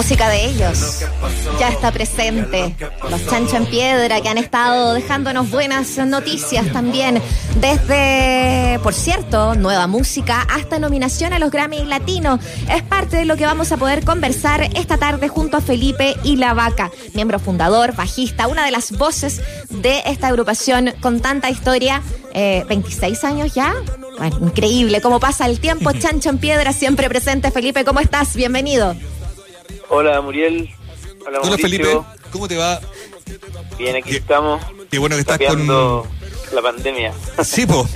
música de ellos ya está presente. Los Chancho en Piedra que han estado dejándonos buenas noticias también. Desde, por cierto, nueva música hasta nominación a los Grammy Latinos. Es parte de lo que vamos a poder conversar esta tarde junto a Felipe y La Vaca, miembro fundador, bajista, una de las voces de esta agrupación con tanta historia. 26 eh, años ya. Bueno, increíble cómo pasa el tiempo. Chancho en Piedra siempre presente. Felipe, ¿cómo estás? Bienvenido. Hola Muriel. Hola, Hola Felipe. ¿Cómo te va? Bien, aquí estamos. Qué bueno que estás con la pandemia. Sí, po.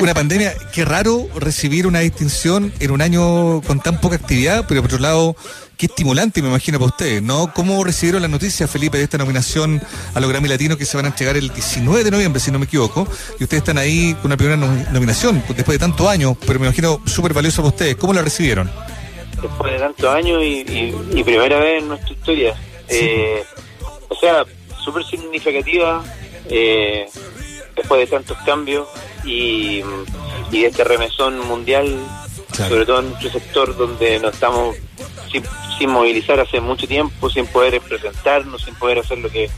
Una pandemia. Qué raro recibir una distinción en un año con tan poca actividad, pero por otro lado, qué estimulante, me imagino, para ustedes, ¿no? ¿Cómo recibieron la noticia, Felipe, de esta nominación a los Grammy Latinos que se van a entregar el 19 de noviembre, si no me equivoco? Y ustedes están ahí con una primera nominación, después de tantos años, pero me imagino súper valioso para ustedes. ¿Cómo la recibieron? Después de tantos años y, primera vez en nuestra historia. Eh, o sea, súper significativa eh, después de tantos cambios y, y de este remesón mundial, sobre todo en nuestro sector donde nos estamos sin, movilizar hace mucho tiempo, sin poder presentarnos, sin poder hacer lo que,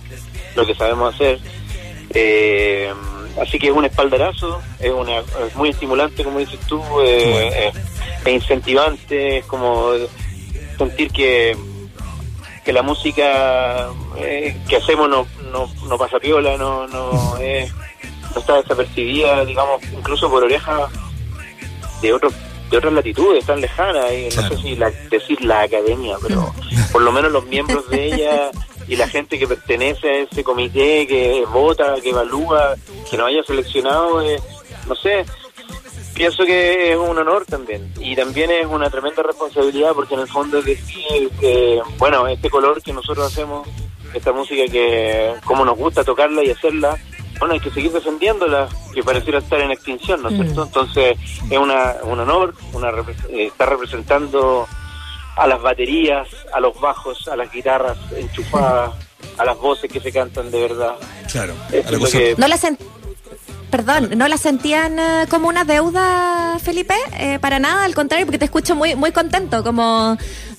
lo que sabemos hacer. Eh, así que es un espaldarazo, es, una, es muy estimulante, como dices tú, eh, es incentivante, es como sentir que, que la música eh, que hacemos no, no, no pasa piola, no, no, no está desapercibida, digamos, incluso por orejas de otros de otras latitudes tan lejanas, y no sé si decir la academia, pero por lo menos los miembros de ella y la gente que pertenece a ese comité que vota, que evalúa, que nos haya seleccionado, eh, no sé, pienso que es un honor también y también es una tremenda responsabilidad porque en el fondo es decir que, bueno, este color que nosotros hacemos, esta música que como nos gusta tocarla y hacerla, bueno, hay que seguir defendiéndola, que pareciera estar en extinción, ¿no es cierto? Mm. Entonces es una, un honor, una eh, estar representando a las baterías, a los bajos, a las guitarras enchufadas, a las voces que se cantan de verdad. Claro. No la Perdón, ¿no la sentían eh, como una deuda, Felipe? Eh, para nada, al contrario, porque te escucho muy muy contento, como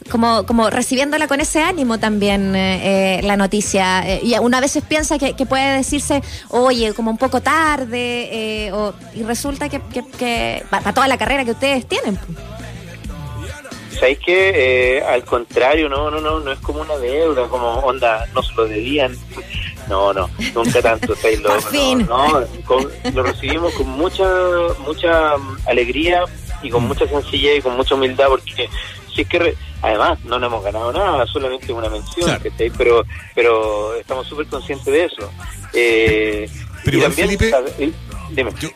como como recibiéndola con ese ánimo también eh, la noticia. y una veces piensa que, puede decirse, oye, como un poco tarde, y resulta que, que, para toda la carrera que ustedes tienen. ¿Sabéis que al contrario, no, no, no, no es como una deuda, como onda, nos lo debían. No, no, nunca tanto, Taylor. No, lo recibimos con mucha mucha alegría y con mm. mucha sencillez y con mucha humildad porque si es que además no nos hemos ganado nada, solamente una mención, pero pero estamos súper conscientes de eso. Eh, pero también, Felipe, Yo,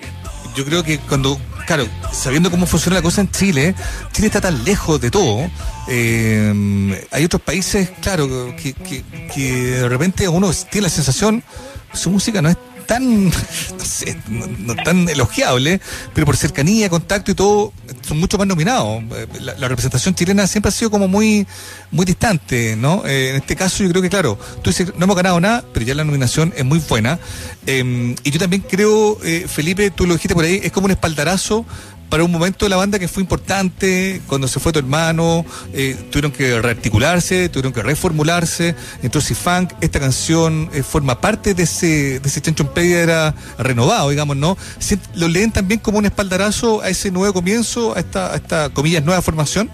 yo creo que cuando claro, sabiendo cómo funciona la cosa en Chile, Chile está tan lejos de todo. Eh, hay otros países, claro, que, que, de repente uno tiene la sensación, su música no es tan, no sé, tan elogiable, pero por cercanía, contacto y todo, son mucho más nominados. Eh, la, representación chilena siempre ha sido como muy, muy distante, ¿no? Eh, en este caso yo creo que, claro, tú dices, no hemos ganado nada, pero ya la nominación es muy buena. Em, y yo también creo, eh, Felipe, tú lo dijiste por ahí, es como un espaldarazo para un momento de la banda que fue importante, cuando se fue tu hermano, eh, tuvieron que rearticularse, tuvieron que reformularse, entonces Funk, esta canción eh, forma parte de ese, de ese chancho en piedra renovado, digamos, ¿no? ¿Lo leen también como un espaldarazo a ese nuevo comienzo, a esta, a esta comillas, nueva formación?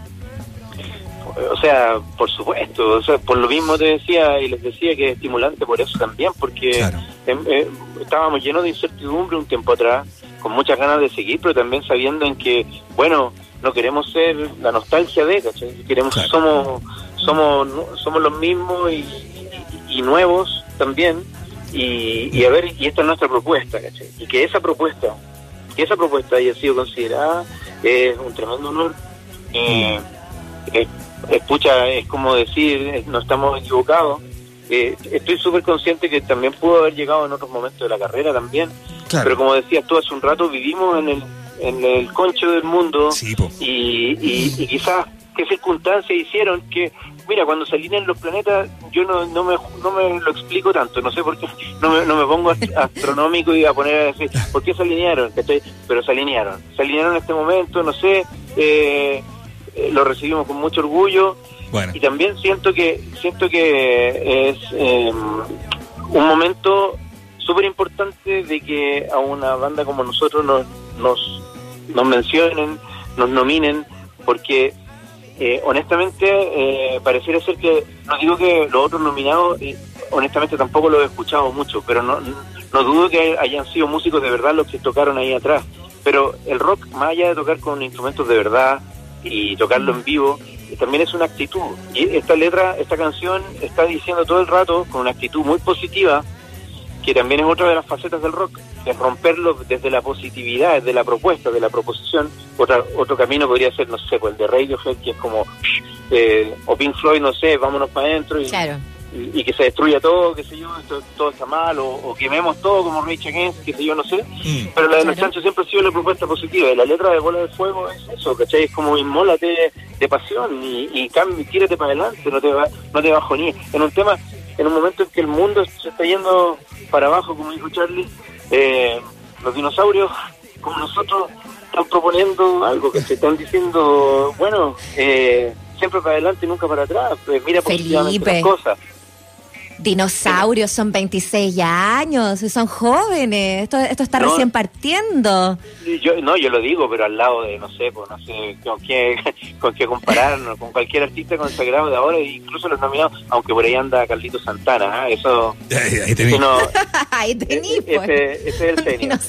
O sea, por supuesto, o sea, por lo mismo te decía y les decía que es estimulante por eso también, porque em, eh, estábamos llenos de incertidumbre un tiempo atrás, con muchas ganas de seguir, pero también sabiendo en que, bueno, no queremos ser la nostalgia de, ¿cachai? Queremos, somos, somos, somos los mismos y, nuevos también, y, a ver, y esta es nuestra propuesta, ¿cachai? Y que esa propuesta, que esa propuesta haya sido considerada, es un tremendo honor. Eh, escucha, es como decir, no estamos equivocados. Eh, estoy súper consciente que también pudo haber llegado en otros momentos de la carrera también, pero como decías tú hace un rato, vivimos en el, en el concho del mundo y, y, quizás qué circunstancias hicieron que, mira, cuando se alinean los planetas, yo no, no, me, no me lo explico tanto, no sé por qué, no me, no me pongo astronómico y a poner a decir, ¿por qué se alinearon? Pero se alinearon, se alinearon en este momento, no sé, eh, eh, lo recibimos con mucho orgullo Y también siento que siento que es em, un momento súper importante de que a una banda como nosotros nos, nos, mencionen, nos nominen, porque eh, honestamente eh, pareciera ser que, no digo que los otros nominados, honestamente tampoco lo he escuchado mucho, pero no, no dudo que hayan sido músicos de verdad los que tocaron ahí atrás. Pero el rock, más allá de tocar con instrumentos de verdad y tocarlo en vivo, también es una actitud. Y esta letra, esta canción está diciendo todo el rato, con una actitud muy positiva, que también es otra de las facetas del rock, es romperlo desde la positividad, desde la propuesta, de la proposición. Otra, otro camino podría ser, no sé, pues el de Radiohead, que es como, eh, o Pink Floyd, no sé, vámonos para adentro y, y, que se destruya todo, qué sé yo, todo está mal, o, quememos todo como Rage Against, qué sé yo, no sé. Mm. Pero la de los Sancho siempre ha sido la propuesta positiva, y la letra de Bola de Fuego es eso, ¿cachai? Es como inmólate de pasión y, y tírate para adelante, no te, va, no te bajoníes. En un tema, en un momento en que el mundo se está yendo para abajo, como dijo Charlie, eh, los dinosaurios, como nosotros, están proponiendo algo, que se están diciendo, bueno, eh, siempre para adelante y nunca para atrás, pues mira positivamente las cosas. Dinosaurios son 26 años, son jóvenes, esto, esto está recién partiendo. Yo, no, yo lo digo, pero al lado de, no sé, pues, no sé con qué, con qué compararnos, con cualquier artista consagrado de ahora, incluso los nominados, aunque por ahí anda Carlito Santana, ¿eh? eso... Ahí, ahí tení. ahí tení, pues. Ese, es el genio.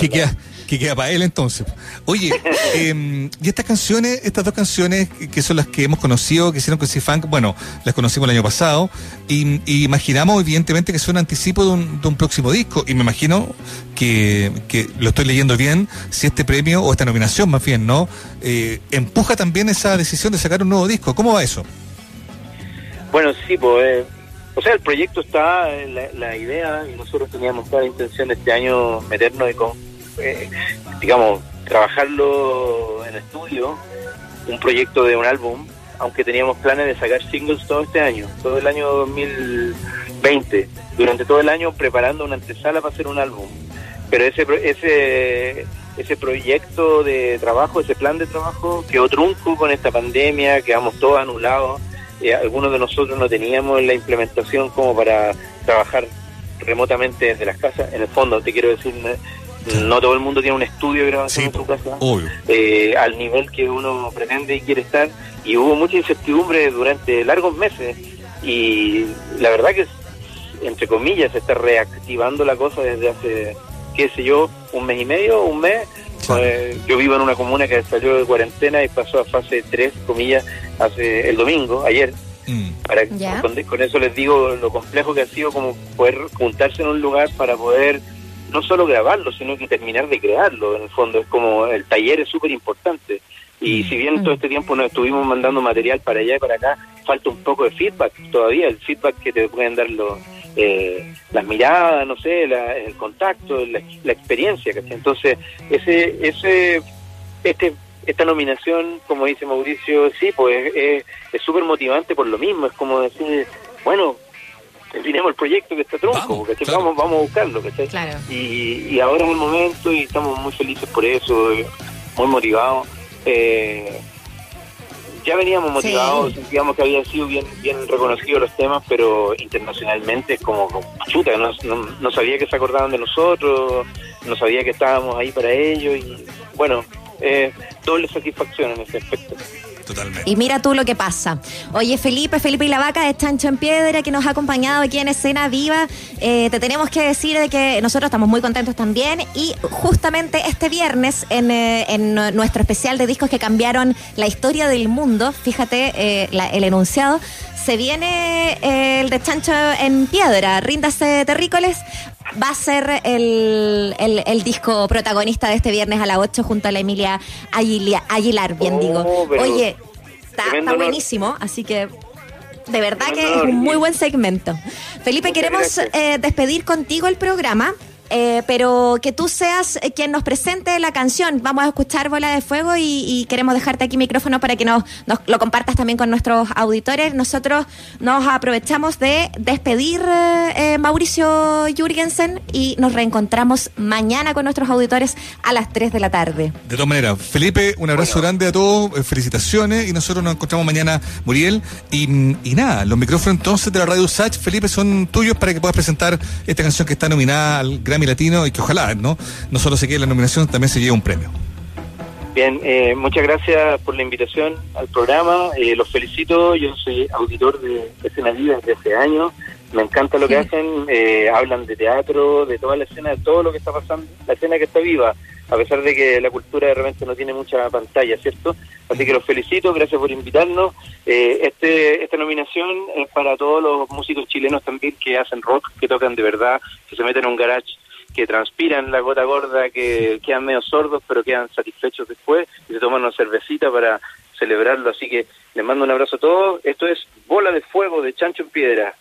¿Qué, queda, ¿Qué queda para él entonces? Oye, eh, y estas canciones, estas dos canciones que son las que hemos conocido, que hicieron con C-Funk, bueno, las conocimos el año pasado, y, imaginamos evidentemente que son anticipo de un, de un próximo disco, y me imagino que, que, lo estoy leyendo bien, si este premio, o esta nominación más bien, ¿no? Eh, empuja también esa decisión de sacar un nuevo disco. ¿Cómo va eso? Bueno, sí, pues... Eh, o sea, el proyecto está, la, la idea, y nosotros teníamos toda la intención de este año meternos y con eh, digamos, trabajarlo en estudio, un proyecto de un álbum, aunque teníamos planes de sacar singles todo este año, todo el año 2020, durante todo el año preparando una antesala para hacer un álbum. Pero ese, ese, ese proyecto de trabajo, ese plan de trabajo quedó trunco con esta pandemia, quedamos todos anulados. Eh, algunos de nosotros no teníamos la implementación como para trabajar remotamente desde las casas. En el fondo, te quiero decir, no todo el mundo tiene un estudio de grabación en su casa eh, al nivel que uno pretende y quiere estar. Y hubo mucha incertidumbre durante largos meses. Y la verdad que, entre comillas, se está reactivando la cosa desde hace, qué sé yo, un mes y medio, un mes. Eh, yo vivo en una comuna que salió de cuarentena y pasó a fase 3, comillas, hace el domingo, ayer. Mm. Para, con eso les digo lo complejo que ha sido como poder juntarse en un lugar para poder no solo grabarlo, sino que terminar de crearlo. En el fondo es como el taller es súper importante. Y mm. si bien todo este tiempo nos estuvimos mandando material para allá y para acá, falta un poco de feedback todavía, el feedback que te pueden dar los, eh, las miradas, no sé, el contacto, la, experiencia. Entonces, ese, ese, este, esta nominación, como dice Mauricio, sí, pues es súper motivante por lo mismo. Es como decir, bueno, tenemos el proyecto que está tronco, vamos, vamos, vamos a buscarlo, Y, y ahora es el momento y estamos muy felices por eso, muy motivados. Eh, ya veníamos motivados, sentíamos que habían sido bien bien reconocidos los temas, pero internacionalmente es como, chuta, no, no, sabía que se acordaban de nosotros, no sabía que estábamos ahí para ellos y bueno, eh, doble satisfacción en ese aspecto. Y mira tú lo que pasa. Oye, Felipe, Felipe y la vaca de Chancho en Piedra, que nos ha acompañado aquí en Escena Viva. Eh, te tenemos que decir de que nosotros estamos muy contentos también. Y justamente este viernes, en, eh, nuestro especial de discos que cambiaron la historia del mundo, fíjate eh, el enunciado, se viene el de Chancho en Piedra, Ríndase Terrícoles va a ser el, el, disco protagonista de este viernes a las 8 junto a la Emilia Aguilar, bien oh, digo. Oye, está, buenísimo, así que de verdad que es un muy buen segmento. Felipe, queremos eh, despedir contigo el programa. Eh, pero que tú seas quien nos presente la canción. Vamos a escuchar Bola de Fuego y, queremos dejarte aquí micrófono para que nos, lo compartas también con nuestros auditores. Nosotros nos aprovechamos de despedir eh, Mauricio Jürgensen y nos reencontramos mañana con nuestros auditores a las 3 de la tarde. De todas maneras, Felipe, un abrazo grande a todos, eh, felicitaciones y nosotros nos encontramos mañana, Muriel. Y, nada, los micrófonos entonces de la Radio Sach, Felipe, son tuyos para que puedas presentar esta canción que está nominada al Grammy Latino y que ojalá, ¿no? No solo se quede la nominación, también se lleve un premio. Bien, eh, muchas gracias por la invitación al programa. Eh, los felicito, yo soy auditor de Escena Viva desde hace años. Me encanta lo que hacen, eh, hablan de teatro, de toda la escena, de todo lo que está pasando, la escena que está viva, a pesar de que la cultura de repente no tiene mucha pantalla, ¿cierto? Así que los felicito, gracias por invitarnos. este Esta nominación es para todos los músicos chilenos también que hacen rock, que tocan de verdad, que se meten en un garage que transpiran la gota gorda, que quedan medio sordos, pero quedan satisfechos después y se toman una cervecita para celebrarlo. Así que les mando un abrazo a todos. Esto es Bola de Fuego de Chancho en Piedra.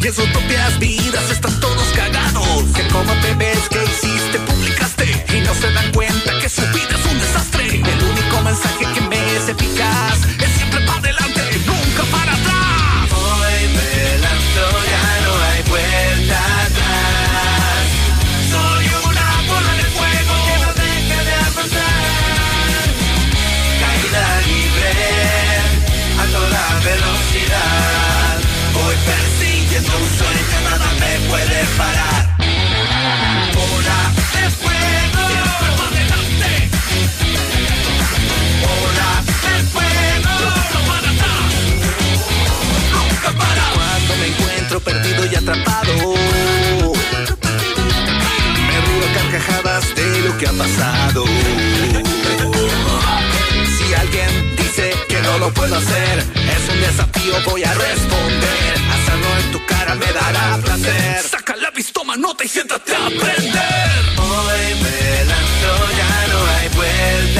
Y en sus propias vidas están todos cagados. Que como ves que hiciste, publicaste y no se dan cuenta lo que ha pasado. Si alguien dice que no lo puedo hacer, es un desafío, voy a responder. Hacerlo en tu cara me dará placer. Saca la pistoma, nota y siéntate a aprender. Hoy me lanzo, ya no hay vuelta.